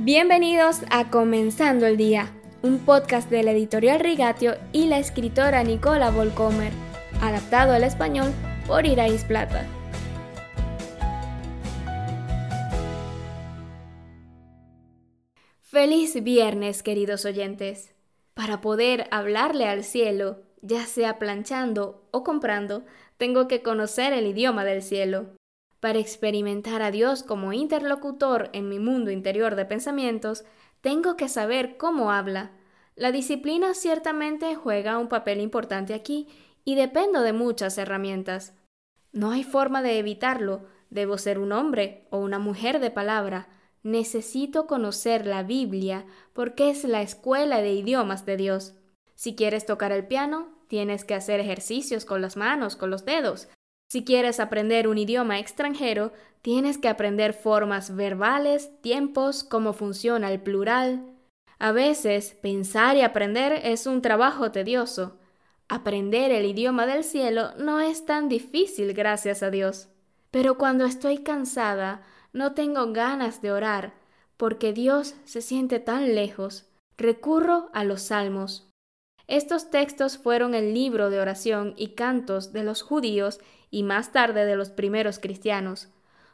Bienvenidos a Comenzando el Día, un podcast de la editorial Rigatio y la escritora Nicola Volcomer, adaptado al español por Irais Plata. Feliz viernes, queridos oyentes. Para poder hablarle al cielo, ya sea planchando o comprando, tengo que conocer el idioma del cielo. Para experimentar a Dios como interlocutor en mi mundo interior de pensamientos, tengo que saber cómo habla. La disciplina ciertamente juega un papel importante aquí y dependo de muchas herramientas. No hay forma de evitarlo. Debo ser un hombre o una mujer de palabra. Necesito conocer la Biblia porque es la escuela de idiomas de Dios. Si quieres tocar el piano, tienes que hacer ejercicios con las manos, con los dedos. Si quieres aprender un idioma extranjero, tienes que aprender formas verbales, tiempos, cómo funciona el plural. A veces, pensar y aprender es un trabajo tedioso. Aprender el idioma del cielo no es tan difícil, gracias a Dios. Pero cuando estoy cansada, no tengo ganas de orar, porque Dios se siente tan lejos. Recurro a los salmos. Estos textos fueron el libro de oración y cantos de los judíos y más tarde de los primeros cristianos.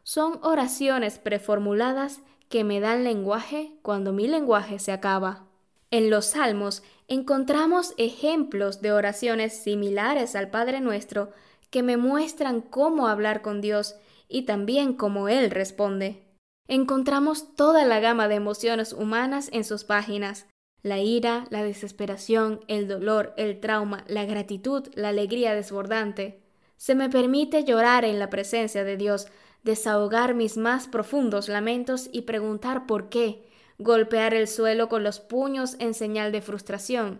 Son oraciones preformuladas que me dan lenguaje cuando mi lenguaje se acaba. En los Salmos encontramos ejemplos de oraciones similares al Padre Nuestro que me muestran cómo hablar con Dios y también cómo Él responde. Encontramos toda la gama de emociones humanas en sus páginas, la ira, la desesperación, el dolor, el trauma, la gratitud, la alegría desbordante. Se me permite llorar en la presencia de Dios, desahogar mis más profundos lamentos y preguntar por qué, golpear el suelo con los puños en señal de frustración.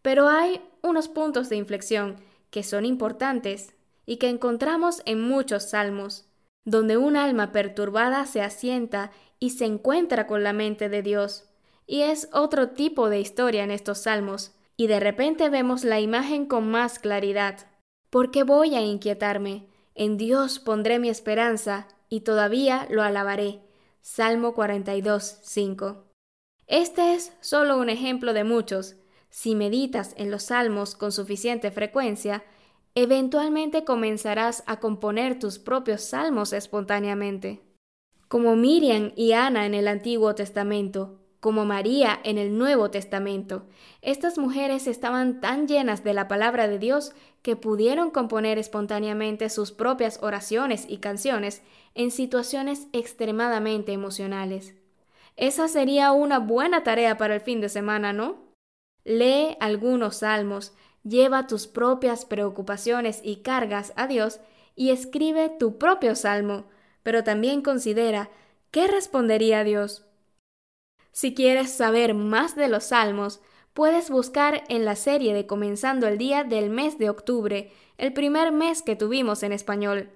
Pero hay unos puntos de inflexión que son importantes y que encontramos en muchos salmos, donde un alma perturbada se asienta y se encuentra con la mente de Dios. Y es otro tipo de historia en estos salmos, y de repente vemos la imagen con más claridad. ¿Por qué voy a inquietarme? En Dios pondré mi esperanza, y todavía lo alabaré. Salmo 42, 5. Este es solo un ejemplo de muchos. Si meditas en los salmos con suficiente frecuencia, eventualmente comenzarás a componer tus propios salmos espontáneamente. Como Miriam y Ana en el Antiguo Testamento, como María en el Nuevo Testamento. Estas mujeres estaban tan llenas de la palabra de Dios que pudieron componer espontáneamente sus propias oraciones y canciones en situaciones extremadamente emocionales. Esa sería una buena tarea para el fin de semana, ¿no? Lee algunos salmos, lleva tus propias preocupaciones y cargas a Dios y escribe tu propio salmo, pero también considera ¿qué respondería Dios? Si quieres saber más de los salmos, puedes buscar en la serie de Comenzando el Día del mes de octubre, el primer mes que tuvimos en español.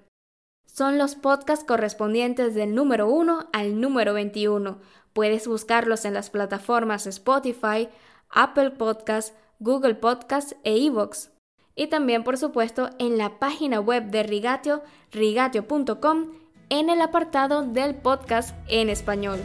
Son los podcasts correspondientes del número 1 al número 21. Puedes buscarlos en las plataformas Spotify, Apple Podcasts, Google Podcasts e iVoox. Y también, por supuesto, en la página web de Rigatio, rigatio.com, en el apartado del podcast en español.